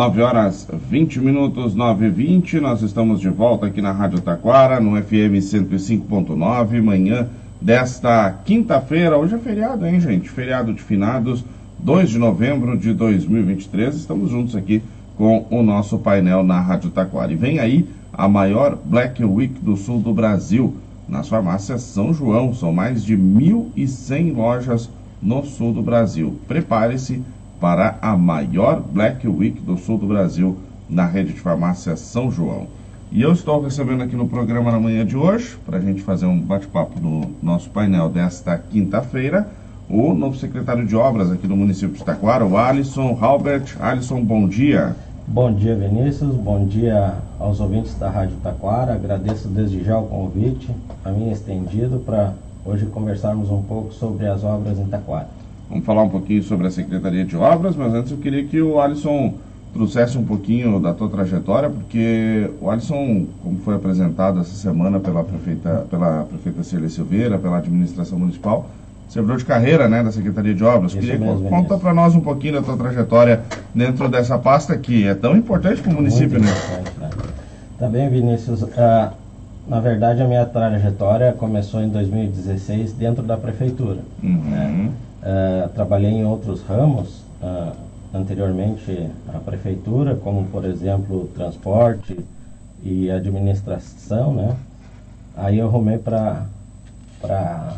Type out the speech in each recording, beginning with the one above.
9 horas 20 minutos, 9 e 20. Nós estamos de volta aqui na Rádio Taquara, no FM 105.9, manhã desta quinta-feira. Hoje é feriado, hein, gente? Feriado de finados, 2 de novembro de 2023. Estamos juntos aqui com o nosso painel na Rádio Taquara. E vem aí a maior Black Week do sul do Brasil, nas farmácias São João. São mais de 1.100 lojas no sul do Brasil. Prepare-se para a maior Black Week do sul do Brasil na rede de farmácia São João. E eu estou recebendo aqui no programa na manhã de hoje, para a gente fazer um bate-papo no nosso painel desta quinta-feira, o novo secretário de obras aqui do município de Taquara, o Alisson Halbert. Alisson, bom dia. Bom dia, Vinícius. Bom dia aos ouvintes da Rádio Taquara. Agradeço desde já o convite, a mim estendido, para hoje conversarmos um pouco sobre as obras em Taquara. Vamos falar um pouquinho sobre a Secretaria de Obras, mas antes eu queria que o Alisson trouxesse um pouquinho da tua trajetória, porque o Alisson, como foi apresentado essa semana pela prefeita, pela prefeita Celia Silveira, pela administração municipal, servidor de carreira, né, da Secretaria de Obras. Isso Queria mesmo, conta para nós um pouquinho da tua trajetória dentro dessa pasta que é tão importante para o município, né? né? Tá bem, Vinícius. Ah, na verdade, a minha trajetória começou em 2016 dentro da prefeitura. Uhum. Ah, trabalhei em outros ramos ah, anteriormente à prefeitura, como por exemplo transporte e administração, né? Aí eu arrumei para para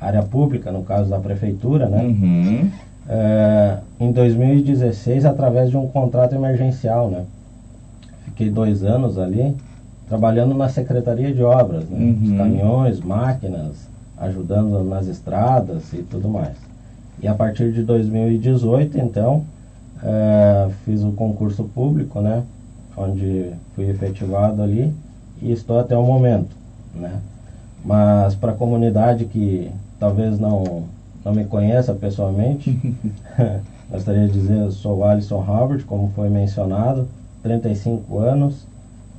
área pública, no caso da prefeitura, né? Uhum. É, em 2016 através de um contrato emergencial, né? Fiquei dois anos ali trabalhando na Secretaria de Obras, né? Uhum. Os caminhões, máquinas, ajudando nas estradas e tudo mais. E a partir de 2018, então, é, fiz o concurso público, né? Onde fui efetivado ali e estou até o momento, né? Mas para a comunidade que talvez não, não me conheça pessoalmente, gostaria de dizer, eu sou o Alisson Howard, como foi mencionado, 35 anos,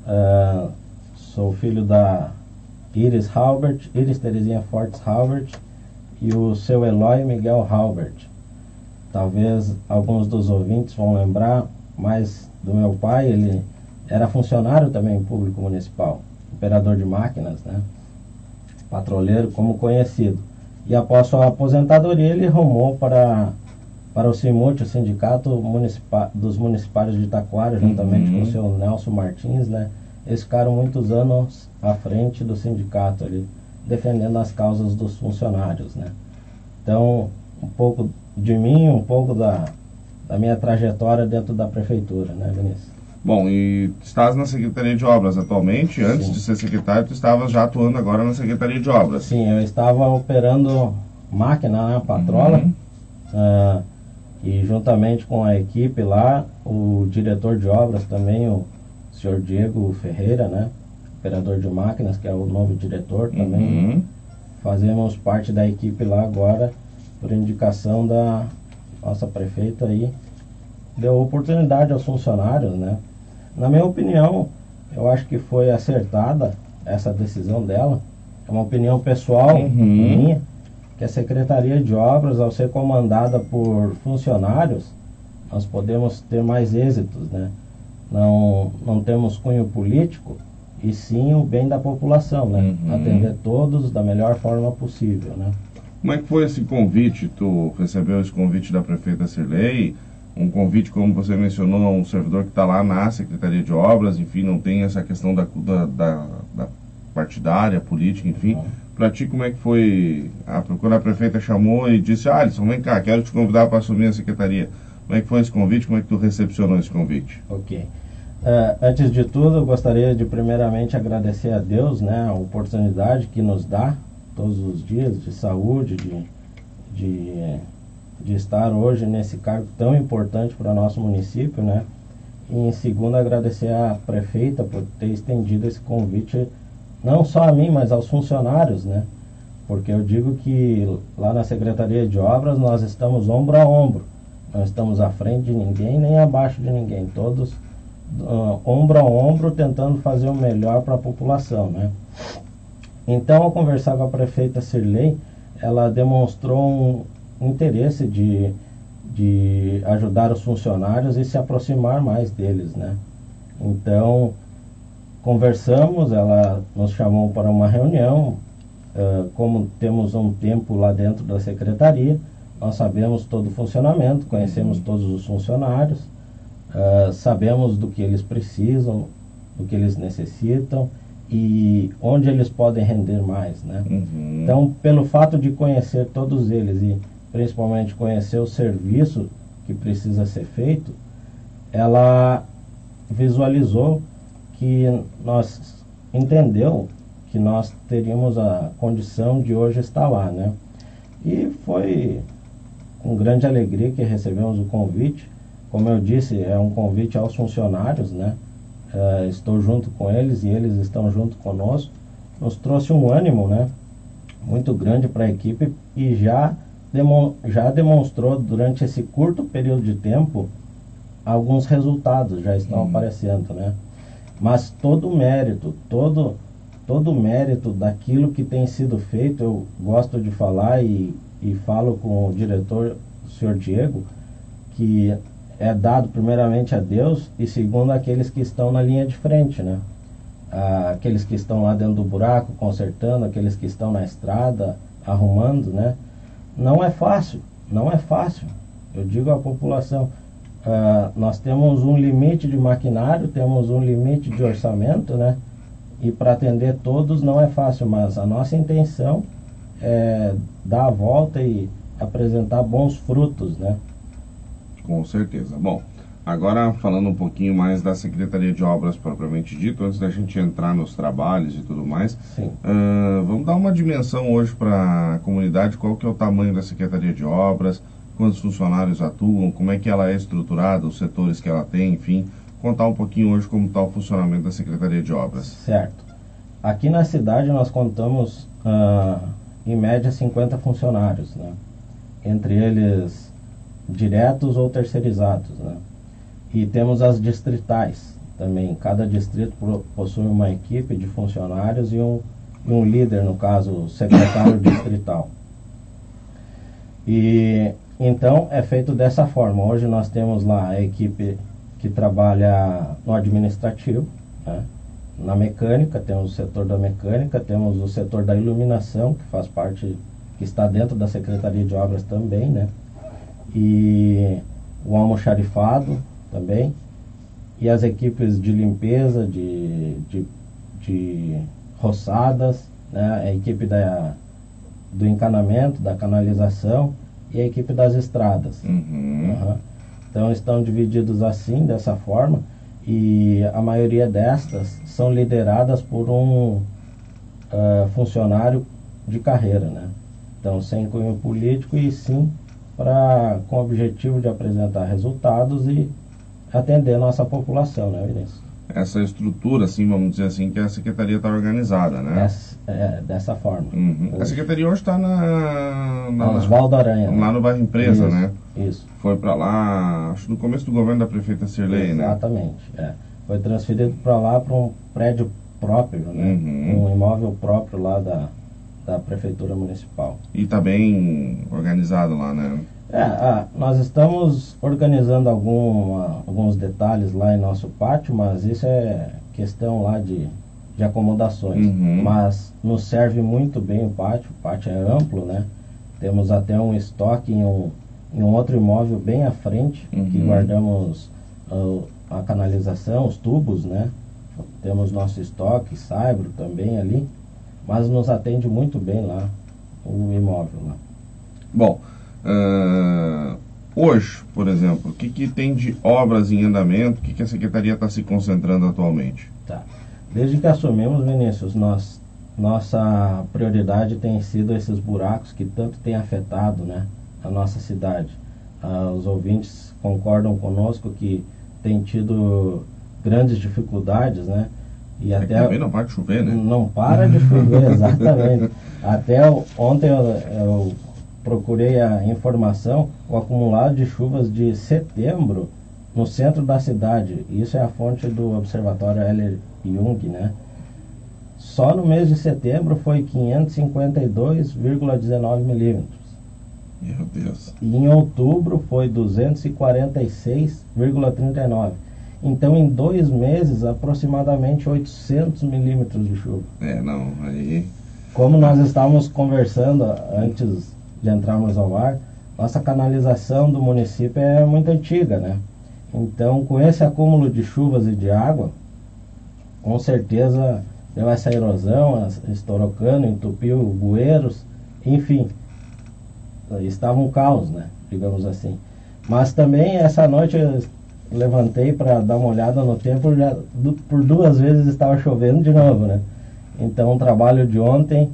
eh, sou filho da Iris Halbert, Iris Terezinha Fortes Halbert e o seu Eloy Miguel Halbert. Talvez alguns dos ouvintes vão lembrar mais do meu pai, ele era funcionário também público municipal, operador de máquinas, né? patrulheiro como conhecido. E após sua aposentadoria, ele rumou para, para o CIMUT, o Sindicato Municipa dos Municipários de Itaquara, juntamente Uhum. com o seu Nelson Martins, né? Eles ficaram muitos anos à frente do sindicato ali, defendendo as causas dos funcionários, né? Então, um pouco de mim, um pouco da, da minha trajetória dentro da prefeitura, né, Vinícius? Bom, e estás na Secretaria de Obras atualmente. Antes Sim. de ser secretário, tu estavas já atuando agora na Secretaria de Obras. Sim, eu estava operando máquina, né, patrola, Uhum. ah, e juntamente com a equipe lá, o diretor de obras também, o senhor Diego Ferreira, né, operador de máquinas, que é o novo diretor também, Uhum. fazemos parte da equipe lá agora, por indicação da nossa prefeita aí, deu oportunidade aos funcionários, né. Na minha opinião, eu acho que foi acertada essa decisão dela, é uma opinião pessoal Uhum. minha, que a Secretaria de Obras, ao ser comandada por funcionários, nós podemos ter mais êxitos, né? Não, não temos cunho político, e sim o bem da população, né? Uhum. Atender todos da melhor forma possível, né? Como é que foi esse convite? Tu recebeu esse convite da prefeita Cirlei? Um convite, como você mencionou, a um servidor que está lá na Secretaria de Obras, enfim, não tem essa questão da, da, da- da partidária, política, enfim. Uhum. Para ti, como é que foi? A, quando a prefeita chamou e disse, ah, Alisson, vem cá, quero te convidar para assumir a secretaria. Como é que foi esse convite? Como é que tu recepcionou esse convite? Ok. Eh, antes de tudo, eu gostaria de primeiramente agradecer a Deus, né, a oportunidade que nos dá todos os dias de saúde, de, de, de estar hoje nesse cargo tão importante para o nosso município, né? E em segundo, agradecer à prefeita por ter estendido esse convite não só a mim, mas aos funcionários, né? Porque eu digo que lá na Secretaria de Obras nós estamos ombro a ombro. Não estamos à frente de ninguém, nem abaixo de ninguém. Todos ah, ombro a ombro tentando fazer o melhor para a população, né? Então, ao conversar com a prefeita Cirlei, ela demonstrou um interesse de de ajudar os funcionários e se aproximar mais deles, né? Então, conversamos, ela nos chamou para uma reunião, uh, como temos um tempo lá dentro da secretaria, nós sabemos todo o funcionamento, conhecemos todos os funcionários, uh, sabemos do que eles precisam, do que eles necessitam e onde eles podem render mais, né? Uhum. Então, pelo fato de conhecer todos eles e principalmente conhecer o serviço que precisa ser feito, ela visualizou que nós entendeu que nós teríamos a condição de hoje estar lá, né? E foi com grande alegria que recebemos o convite. Como eu disse, é um convite aos funcionários, né? Uh, estou junto com eles e eles estão junto conosco. Nos trouxe um ânimo, né? Muito grande para a equipe e já, demon já demonstrou durante esse curto período de tempo alguns resultados já estão uhum. aparecendo, né? Mas todo o mérito, todo todo o mérito daquilo que tem sido feito, eu gosto de falar e e falo com o diretor, o senhor Diego, que é dado primeiramente a Deus e segundo aqueles que estão na linha de frente, né? Ah, aqueles que estão lá dentro do buraco consertando, aqueles que estão na estrada arrumando, né? Não é fácil, não é fácil. Eu digo à população, ah, nós temos um limite de maquinário, temos um limite de orçamento, né? E para atender todos não é fácil, mas a nossa intenção é, dar a volta e apresentar bons frutos, né? Com certeza. Bom, agora falando um pouquinho mais da Secretaria de Obras propriamente dito, antes da gente entrar nos trabalhos e tudo mais, uh, vamos dar uma dimensão hoje para a comunidade, qual que é o tamanho da Secretaria de Obras, quantos funcionários atuam, como é que ela é estruturada, os setores que ela tem, enfim, contar um pouquinho hoje como está o funcionamento da Secretaria de Obras. Certo. Aqui na cidade nós contamos uh, em média 50 funcionários, né? entre eles diretos ou terceirizados. Né? E temos as distritais também, cada distrito possui uma equipe de funcionários e um, e um líder, no caso, secretário distrital. E então é feito dessa forma. Hoje nós temos lá a equipe que trabalha no administrativo, né? na mecânica, temos o setor da mecânica, temos o setor da iluminação, que faz parte, que está dentro da Secretaria de Obras também, né? E o almoxarifado também, e as equipes de limpeza, de, de, de roçadas, né? a equipe da, do encanamento, da canalização e a equipe das estradas. Uhum. Uhum. Então estão divididos assim, dessa forma e a maioria destas são lideradas por um uh, funcionário de carreira, né? Então, sem cunho político e sim para com o objetivo de apresentar resultados e atender a nossa população, né, Vinícius? Essa estrutura, assim, vamos dizer assim, que a secretaria está organizada, né? é, dessa forma. Uhum. A secretaria hoje está na, na Oswaldo Aranha. Lá né? no bairro Empresa, isso, né? Isso. Foi para lá, acho no começo do governo da prefeita Sirlei, Exatamente, né? Exatamente, é. Foi transferido para lá para um prédio próprio, né? Uhum. Um imóvel próprio lá da, da prefeitura municipal. E está bem organizado lá, né? É, ah, nós estamos organizando algum, alguns detalhes lá em nosso pátio, mas isso é questão lá de, de acomodações. Uhum. Mas nos serve muito bem o pátio, o pátio é amplo, né? Temos até um estoque em um, em um outro imóvel bem à frente, uhum. que guardamos uh, a canalização, os tubos, né? Temos nosso estoque, saibro também ali, mas nos atende muito bem lá o imóvel lá. Bom, Uh, hoje, por exemplo, o que, que tem de obras em andamento? O que, que a Secretaria está se concentrando atualmente? Tá. Desde que assumimos, Vinícius, nós, nossa prioridade tem sido esses buracos que tanto têm afetado né, a nossa cidade. Uh, os ouvintes concordam conosco que tem tido grandes dificuldades, né? E é até também não para de chover, né? Não para de chover, exatamente. até ontem eu, eu procurei a informação, o acumulado de chuvas de setembro no centro da cidade. Isso é a fonte do Observatório Heller Jung, né? Só no mês de setembro foi 552,19 milímetros. Meu Deus. E em outubro foi 246,39. Então, em dois meses, aproximadamente 800 milímetros de chuva. É, não, aí. Como nós estávamos conversando antes de entrarmos ao ar, nossa canalização do município é muito antiga, né? Então, com esse acúmulo de chuvas e de água, com certeza deu essa erosão, estourou cano, entupiu bueiros, enfim, estava um caos, né? Digamos assim. Mas também essa noite levantei para dar uma olhada no tempo, já por duas vezes estava chovendo de novo, né? Então o trabalho de ontem,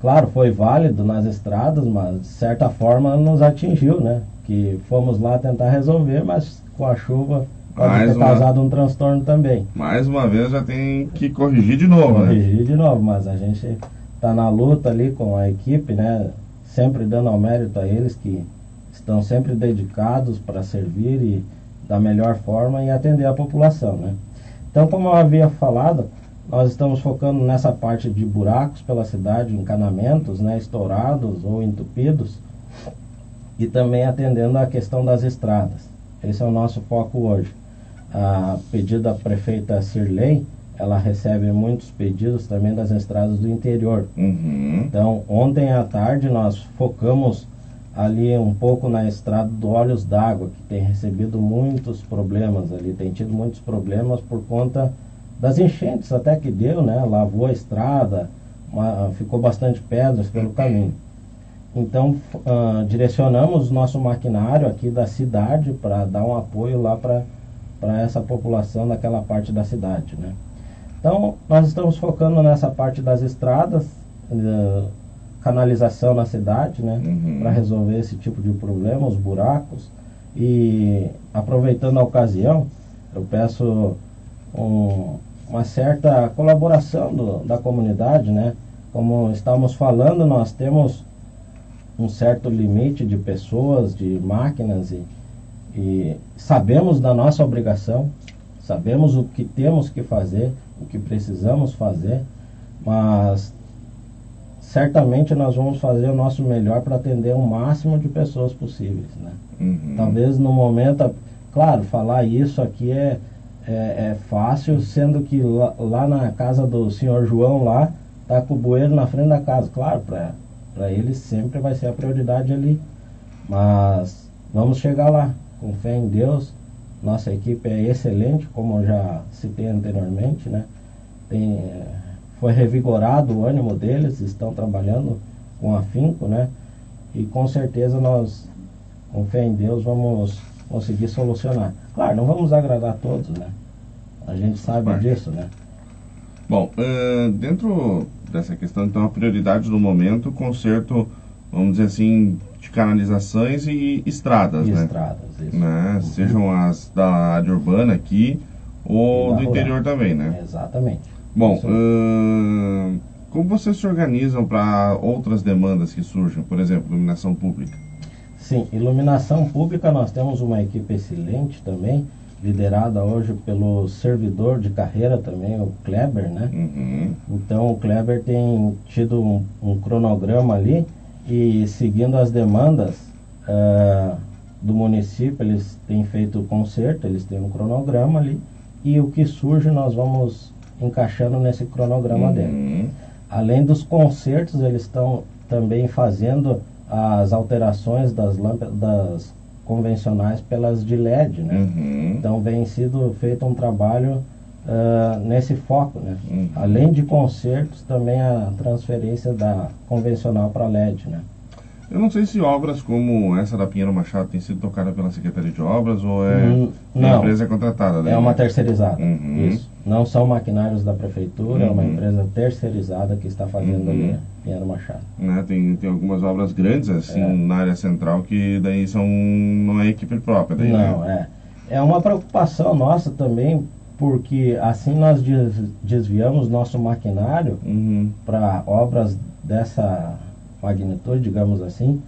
claro, foi válido nas estradas, mas de certa forma nos atingiu, né? Que fomos lá tentar resolver, mas com a chuva pode mais ter uma... causado um transtorno também. Mais uma vez já tem que corrigir de novo, corrigir né? Corrigir de novo, mas a gente está na luta ali com a equipe, né? Sempre dando ao mérito a eles que estão sempre dedicados para servir e da melhor forma e atender a população, né? Então, como eu havia falado, nós estamos focando nessa parte de buracos pela cidade, encanamentos, né, estourados ou entupidos, e também atendendo a questão das estradas. Esse é o nosso foco hoje. A pedido da prefeita Sirley, ela recebe muitos pedidos também das estradas do interior. Uhum. Então, ontem à tarde nós focamos ali um pouco na estrada do Olhos d'Água, que tem recebido muitos problemas ali, tem tido muitos problemas por conta das enchentes até que deu, né? Lavou a estrada, uma, ficou bastante pedras pelo caminho. Então, uh, direcionamos nosso maquinário aqui da cidade para dar um apoio lá para essa população daquela parte da cidade, né? Então, nós estamos focando nessa parte das estradas, uh, canalização na cidade, né? Uhum. Para resolver esse tipo de problema, os buracos. E aproveitando a ocasião, eu peço um, uma certa colaboração do, da comunidade, né? Como estamos falando, nós temos um certo limite de pessoas, de máquinas e, e sabemos da nossa obrigação, sabemos o que temos que fazer, o que precisamos fazer, mas certamente nós vamos fazer o nosso melhor para atender o máximo de pessoas possíveis, né? Uhum. Talvez no momento, claro, falar isso aqui é, é, é fácil, sendo que lá, lá, na casa do senhor João lá, tá com o bueiro na frente da casa, claro, para ele sempre vai ser a prioridade ali. Mas vamos chegar lá, com fé em Deus. Nossa equipe é excelente, como eu já citei anteriormente, né? Tem, foi revigorado o ânimo deles, estão trabalhando com afinco, né? E com certeza nós, com fé em Deus, vamos conseguir solucionar. Claro, não vamos agradar todos, né? A gente sabe disso, né? Bom, uh, dentro dessa questão, então, a prioridade do momento, conserto, vamos dizer assim, de canalizações e estradas, e né? estradas, isso. Né? Uhum. Sejam as da área urbana aqui ou do rural. interior também, né? Exatamente. Bom, como vocês se organizam para outras demandas que surjam, por exemplo, iluminação pública? Sim, iluminação pública nós temos uma equipe excelente também, liderada hoje pelo servidor de carreira também, o Kleber, né? Uhum. Então o Kleber tem tido um, um, cronograma ali e seguindo as demandas uh, do município, eles têm feito o concerto, eles têm um cronograma ali e o que surge nós vamos encaixando nesse cronograma uhum. dele. Além dos concertos, eles estão também fazendo as alterações das lâmpadas, das convencionais pelas de LED, né? Uhum. Então vem sido feito um trabalho uh, nesse foco, né? Uhum. Além de concertos, também a transferência da convencional para LED, né? Eu não sei se obras como essa da Pinheiro Machado tem sido tocada pela Secretaria de Obras ou é hum, não, empresa contratada. Né? É uma terceirizada. Uhum. Isso. Não são maquinários da prefeitura, uhum. é uma uhum. empresa terceirizada que está fazendo uhum. ali Pinheiro Machado. Né? Tem, tem algumas obras grandes assim é. na área central que daí são não é equipe própria. Daí, não, né? é. É uma preocupação nossa também, porque assim nós desviamos nosso maquinário uhum. para obras dessa magnitude, digamos assim.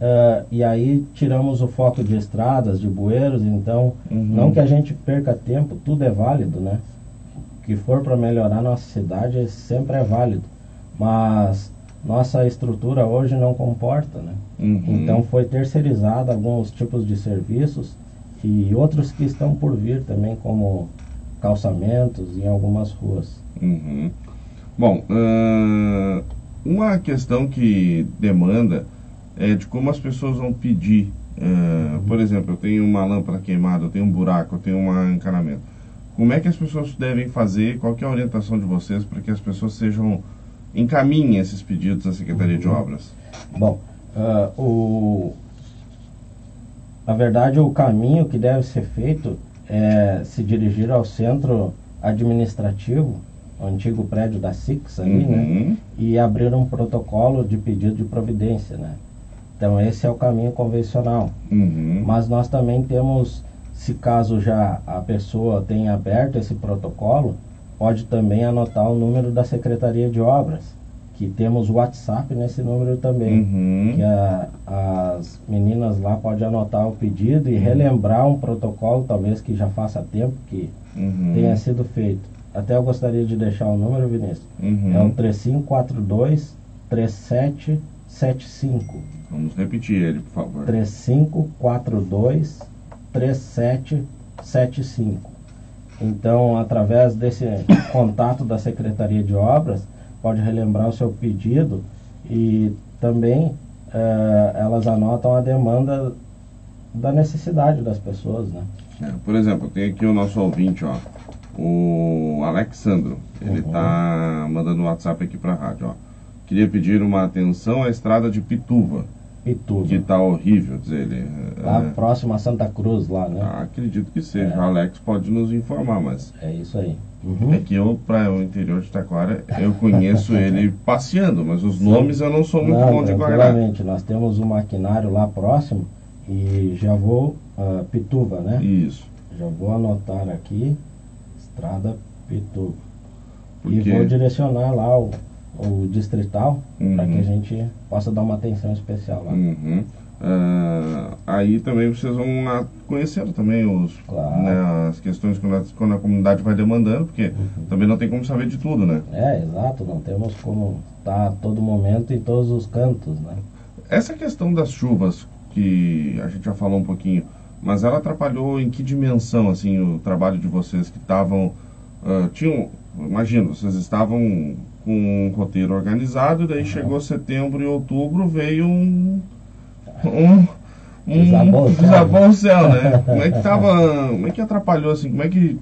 Uh, e aí tiramos o foco de estradas, de bueiros, então uhum. não que a gente perca tempo, tudo é válido, né? O que for para melhorar nossa cidade sempre é válido. Mas nossa estrutura hoje não comporta, né? Uhum. Então foi terceirizado alguns tipos de serviços e outros que estão por vir também, como calçamentos em algumas ruas. Uhum. Bom, uh, uma questão que demanda é de como as pessoas vão pedir. Uh, por exemplo, eu tenho uma lâmpada queimada, eu tenho um buraco, eu tenho um encanamento. Como é que as pessoas devem fazer? Qual é a orientação de vocês para que as pessoas sejam encaminhem esses pedidos à Secretaria uhum. de Obras? Bom, uh, o, na verdade, o caminho que deve ser feito é se dirigir ao centro administrativo, antigo prédio da SIX ali, né, uhum. né? E abrir um protocolo de pedido de providência, né? Então esse é o caminho convencional. Uhum. Mas nós também temos, se caso já a pessoa tenha aberto esse protocolo, pode também anotar o número da Secretaria de Obras, que temos o WhatsApp nesse número também. Uhum. Que a, as meninas lá podem anotar o pedido e relembrar um protocolo, talvez que já faça tempo que uhum. tenha sido feito. Até eu gostaria de deixar o número, Vinícius. Uhum. É o 3542 3775. Vamos repetir ele, por favor. 3542 3775. Então, através desse contato da Secretaria de Obras, pode relembrar o seu pedido e também eh, elas anotam a demanda da necessidade das pessoas, né? É, por exemplo, tem aqui o nosso ouvinte, ó, o Alexandro. Ele está uhum. mandando um WhatsApp aqui para a rádio, ó. Queria pedir uma atenção à estrada de Pituva. Pituva. Que está horrível, diz ele. Lá é, próximo a Santa Cruz, lá, né? Ah, acredito que seja. É. O Alex pode nos informar, mas... É isso aí. Uhum. É que eu, para o interior de Taquara, eu conheço ele passeando, mas os Sim. nomes eu não sou muito não, bom de guardar. nós temos um maquinário lá próximo e já vou, uh, Pituva, né? Isso. Já vou anotar aqui, Estrada. Porque... E vou direcionar lá o, o distrital uhum. para que a gente possa dar uma atenção especial lá. Uhum. Uh, aí também vocês vão conhecer também os, claro. né, as questões quando a, quando a, comunidade vai demandando, porque uhum. também não tem como saber de tudo, né? É, exato, não temos como estar a todo momento em todos os cantos, né? Essa questão das chuvas, que a gente já falou um pouquinho, mas ela atrapalhou em que dimensão, assim, o trabalho de vocês que estavam, uh, tinham, imagino, vocês estavam com um roteiro organizado, daí uhum. chegou setembro e outubro, veio um um, um desabou o céu, né? Como é que tava, como é que atrapalhou assim, como é que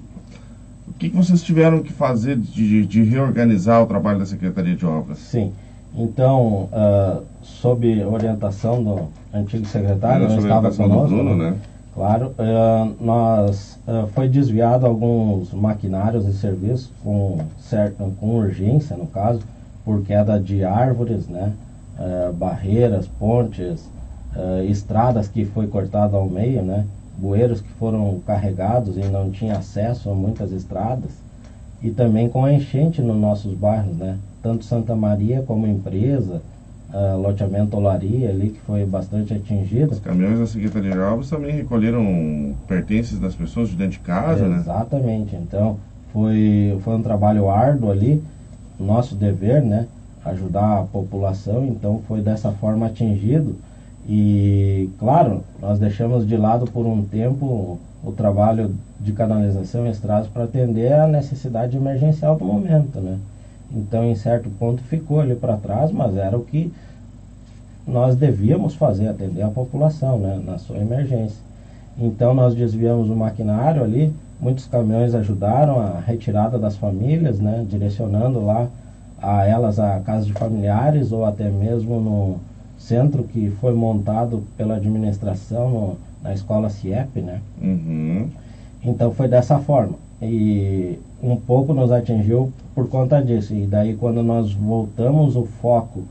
o que, que vocês tiveram que fazer de, de reorganizar o trabalho da Secretaria de Obras? Sim, então, uh, sob orientação do antigo secretário, não estava conosco, Bruno, né? Claro, uh, nós uh, foi desviado alguns maquinários e serviços com, certo, com urgência, no caso, por queda de árvores, né? barreiras, pontes, estradas que foi cortada ao meio, né? Bueiros que foram carregados e não tinha acesso a muitas estradas. E também com a enchente nos nossos bairros, né? Tanto Santa Maria como empresa, uh, loteamento Olaria ali, que foi bastante atingido. Os caminhões da Secretaria de Obras também recolheram pertences das pessoas de dentro de casa, Exatamente. né? Exatamente. Então, foi, foi um trabalho árduo ali, nosso dever, né? Ajudar a população, então foi dessa forma atingido e, claro, nós deixamos de lado por um tempo o trabalho de canalização e estradas para atender a necessidade emergencial do momento, né? Então, em certo ponto, ficou ali para trás, mas era o que nós devíamos fazer, atender a população, né, na sua emergência. Então, nós desviamos o maquinário ali, muitos caminhões ajudaram a retirada das famílias, né, direcionando lá a elas a casa de familiares ou até mesmo no, centro que foi montado pela administração no, na escola CIEP, né? Uhum. Então foi dessa forma. E um pouco nos atingiu por conta disso. E daí quando nós voltamos o foco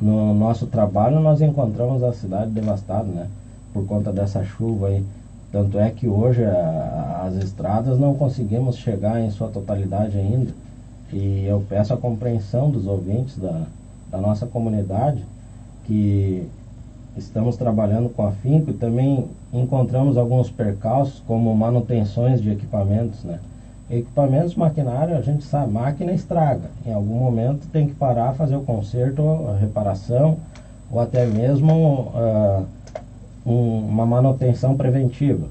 no nosso trabalho, nós encontramos a cidade devastada, né? Por conta dessa chuva aí. Tanto é que hoje a, as estradas não conseguimos chegar em sua totalidade ainda. E eu peço a compreensão dos ouvintes da, da nossa comunidade que estamos trabalhando com afinco e também encontramos alguns percalços como manutenções de equipamentos, né? Equipamentos, maquinário, a gente sabe, máquina estraga. Em algum momento tem que parar, fazer o conserto, a reparação, ou até mesmo uh, um, uma manutenção preventiva.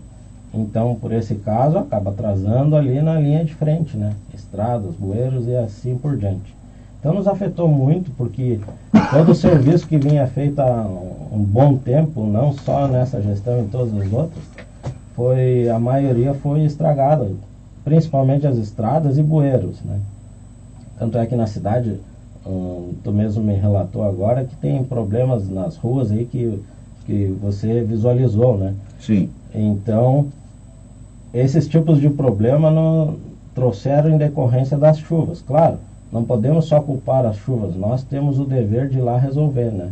Então, por esse caso, acaba atrasando ali na linha de frente, né? Estradas, bueiros e assim por diante. Então, nos afetou muito porque todo o serviço que vinha feito há um bom tempo, não só nessa gestão, em todas as outras, foi a maioria foi estragada, principalmente as estradas e bueiros, né? Tanto é que na cidade, hum, tu mesmo me relatou agora que tem problemas nas ruas aí que, que você visualizou, né? Sim. Então, esses tipos de problema não trouxeram em decorrência das chuvas. Claro, não podemos só culpar as chuvas, nós temos o dever de ir lá resolver, né?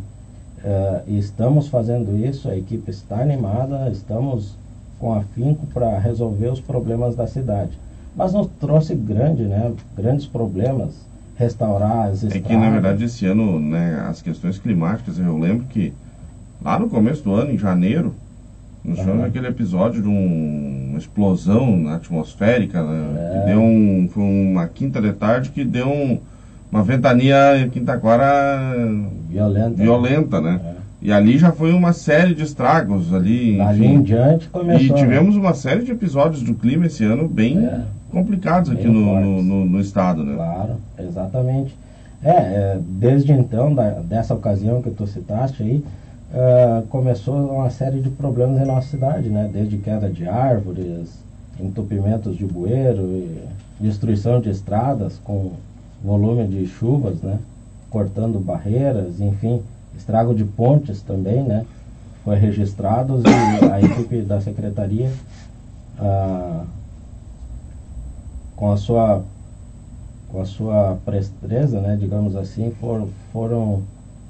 Uh, e estamos fazendo isso, a equipe está animada, estamos com afinco para resolver os problemas da cidade. Mas nos trouxe grande, né, grandes problemas, restaurar as estradas. É que, na verdade, esse ano, né, as questões climáticas, eu lembro que lá no começo do ano, em janeiro, nós tivemos uhum. aquele episódio de um, uma explosão atmosférica, né, é. que deu um, foi uma quinta de tarde que deu um, uma ventania em Quintaquara violenta, violenta né? É. E ali já foi uma série de estragos ali. Ali em diante começou. E né? tivemos uma série de episódios do clima esse ano bem é, complicados aqui no, no, no, no, estado, né? Claro, exatamente. É, é desde então, da, dessa ocasião que tu citaste aí, uh, começou uma série de problemas em nossa cidade, né? Desde queda de árvores, entupimentos de bueiro, destruição de estradas com volume de chuvas, né? Cortando barreiras, enfim, estrago de pontes também, né? Foi registrado e a equipe da secretaria uh, com a sua com a sua presteza, né, digamos assim, for, foram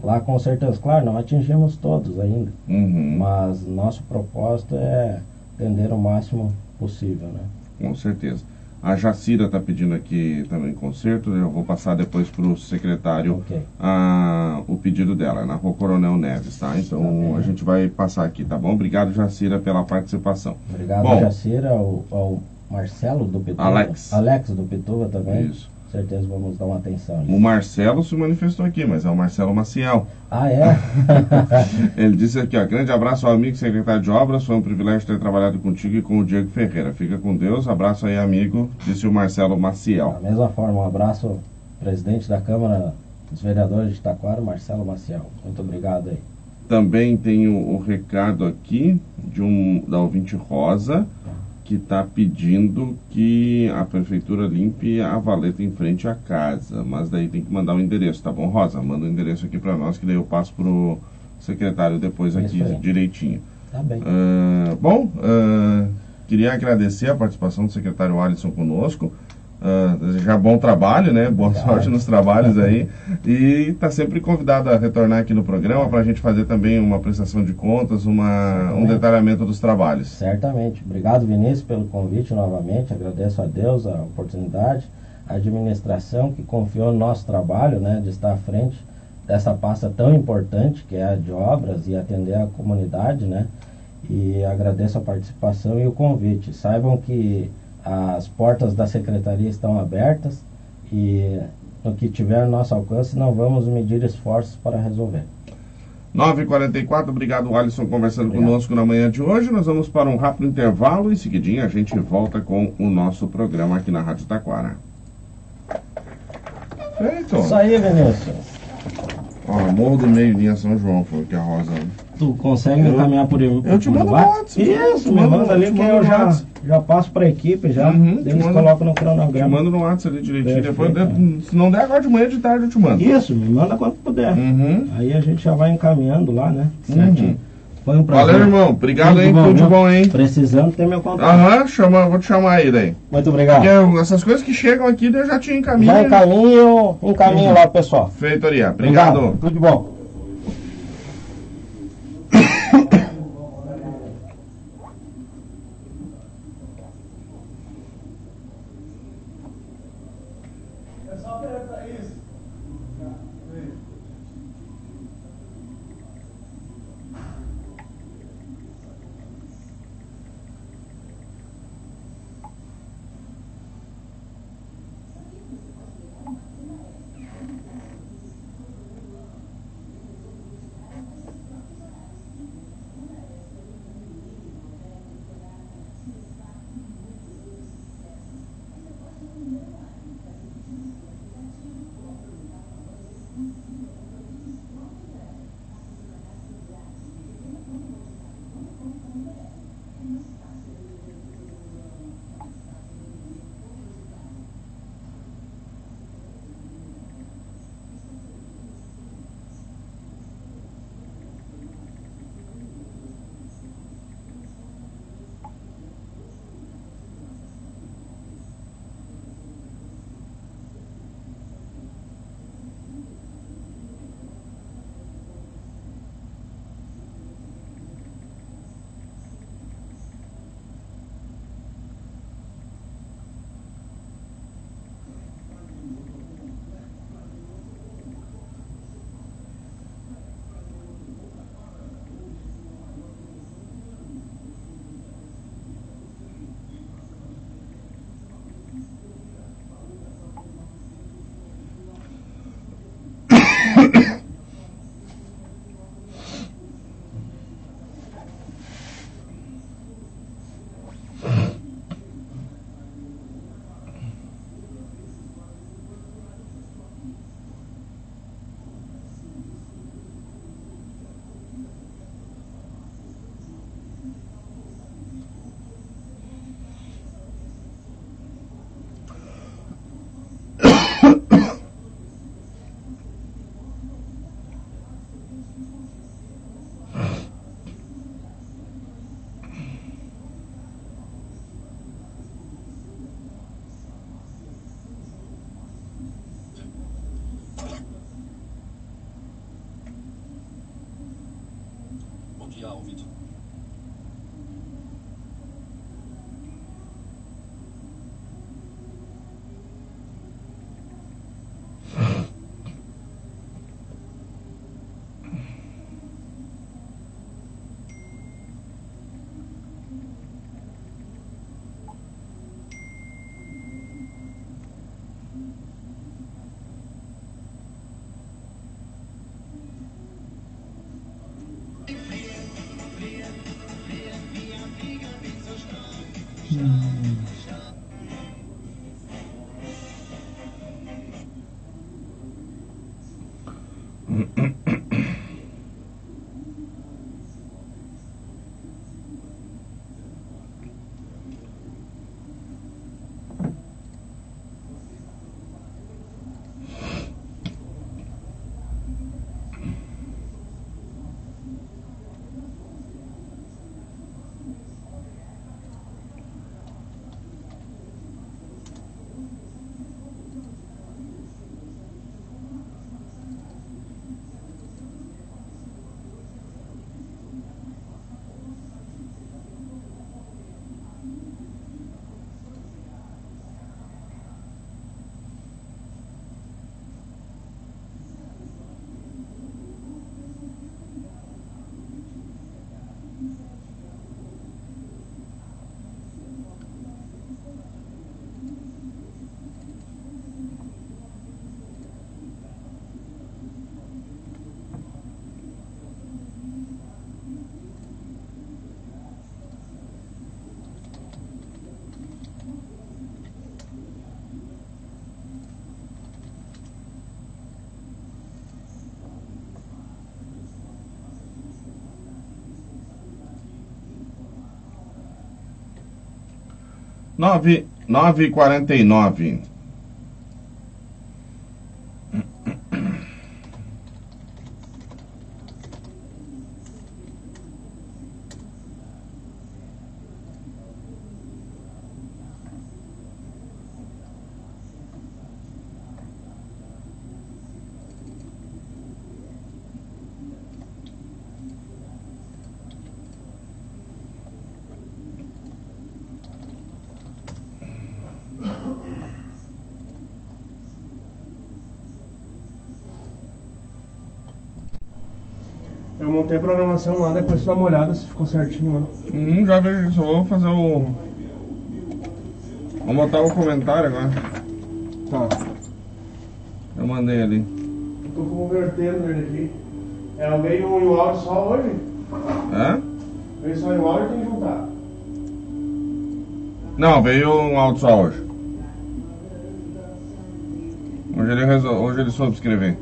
Lá com certeza, claro, não atingimos todos ainda, uhum. mas nosso propósito é atender o máximo possível, né? Com certeza. A Jacira está pedindo aqui também conserto, eu vou passar depois para o secretário okay. a, o pedido dela, na Rua Coronel Neves, tá? Então tá a gente vai passar aqui, tá bom? Obrigado, Jacira, pela participação. Obrigado, bom, Jacira, ao, ao Marcelo do Pituva. Alex. Alex do Pituva também. Isso certeza vamos dar uma atenção. O Marcelo se manifestou aqui, mas é o Marcelo Maciel. Ah, é? Ele disse aqui, ó, grande abraço ao amigo secretário de obras, foi um privilégio ter trabalhado contigo e com o Diego Ferreira. Fica com Deus, abraço aí, amigo, disse o Marcelo Maciel. Da mesma forma, um abraço, presidente da Câmara dos Vereadores de Taquara, Marcelo Maciel. Muito obrigado aí. Também tenho o recado aqui de um da ouvinte Rosa que está pedindo que a prefeitura limpe a valeta em frente à casa, mas daí tem que mandar o endereço, tá bom, Rosa? Manda o endereço aqui para nós, que daí eu passo pro secretário depois aqui direitinho. Tá bem. Uh, bom, uh, queria agradecer a participação do secretário Alisson conosco. Uh, desejar bom trabalho, né? Boa sorte nos trabalhos aí. E está sempre convidado a retornar aqui no programa para a gente fazer também uma prestação de contas, uma, um detalhamento dos trabalhos. Certamente. Obrigado, Vinícius, pelo convite novamente. Agradeço a Deus a oportunidade, a administração que confiou no nosso trabalho, né? De estar à frente dessa pasta tão importante que é a de obras e atender a comunidade, né? E agradeço a participação e o convite. Saibam que as portas da secretaria estão abertas e no que tiver nosso alcance não vamos medir esforços para resolver. 9h44, obrigado Alisson conversando obrigado. conosco na manhã de hoje. Nós vamos para um rápido intervalo e em seguidinho a gente volta com o nosso programa aqui na Rádio Taquara. Feito. Isso aí, Vinícius. Ó, Morro do Meio, linha São João, foi que a Rosa Tu consegue me encaminhar por Eu te mando o WhatsApp. Isso, me manda ali que eu já, já passo para a equipe, já. Uhum, eles mando, colocam no cronograma. Te mando no WhatsApp ali direitinho. Depois, se não der agora de manhã, de tarde eu te mando. Isso, me manda quando puder. Uhum. Aí a gente já vai encaminhando lá, né? Certinho. Uhum. Foi um prazer. Valeu, irmão. Obrigado, hein? Tudo de bom, hein? Precisando ter meu contato. Aham, chama, vou te chamar aí daí. Muito obrigado. Porque essas coisas que chegam aqui, eu já te encaminho. Já encaminho, encaminho uhum. lá, pessoal. Feito, Aria. Obrigado. obrigado. Tudo de bom. Enviar Hmm. 9, 9h49. Tem a programação lá, depois você dá uma olhada se ficou certinho lá. Hum, já vejo isso, vou fazer o. Vou botar o comentário agora. Tá. Eu mandei ali. Eu tô convertendo ele aqui. É alguém o áudio só hoje? Hã? Veio só em áudio tem que juntar. Não, veio um áudio só hoje. Hoje ele, resol... hoje ele soube escrever.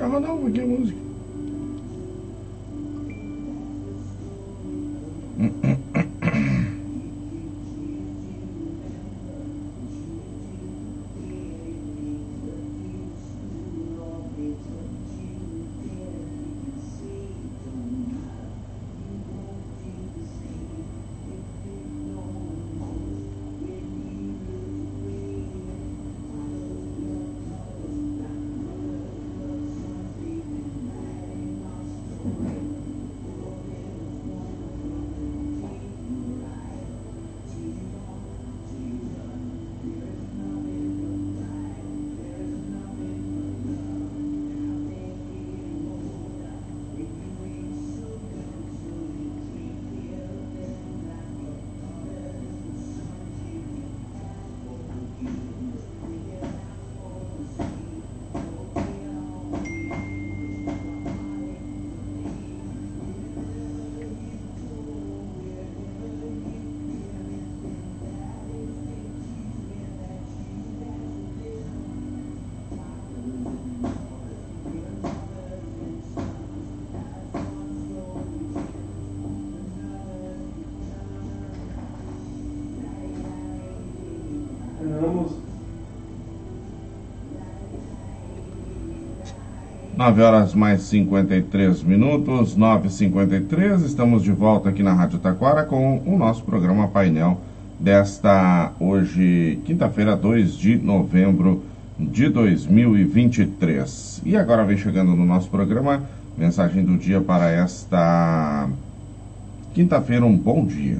Calma não, aqui a música. 9 horas mais 53 minutos, 9h53, estamos de volta aqui na Rádio Taquara com o nosso programa painel desta hoje, quinta-feira, 2 de novembro de 2023. E agora vem chegando no nosso programa mensagem do dia para esta quinta-feira, um bom dia.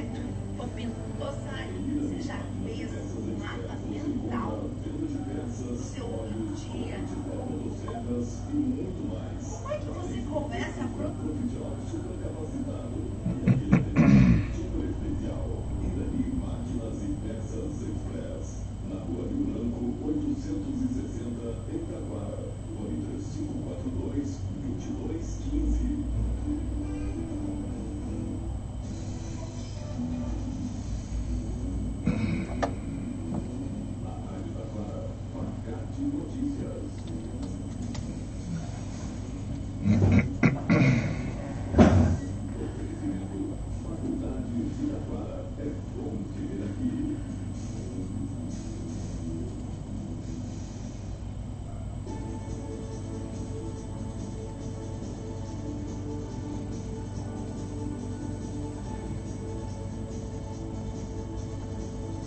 arquiteto ou pintor você já fez um mapa mental do seu outro dia. Como é que você começa a procurar?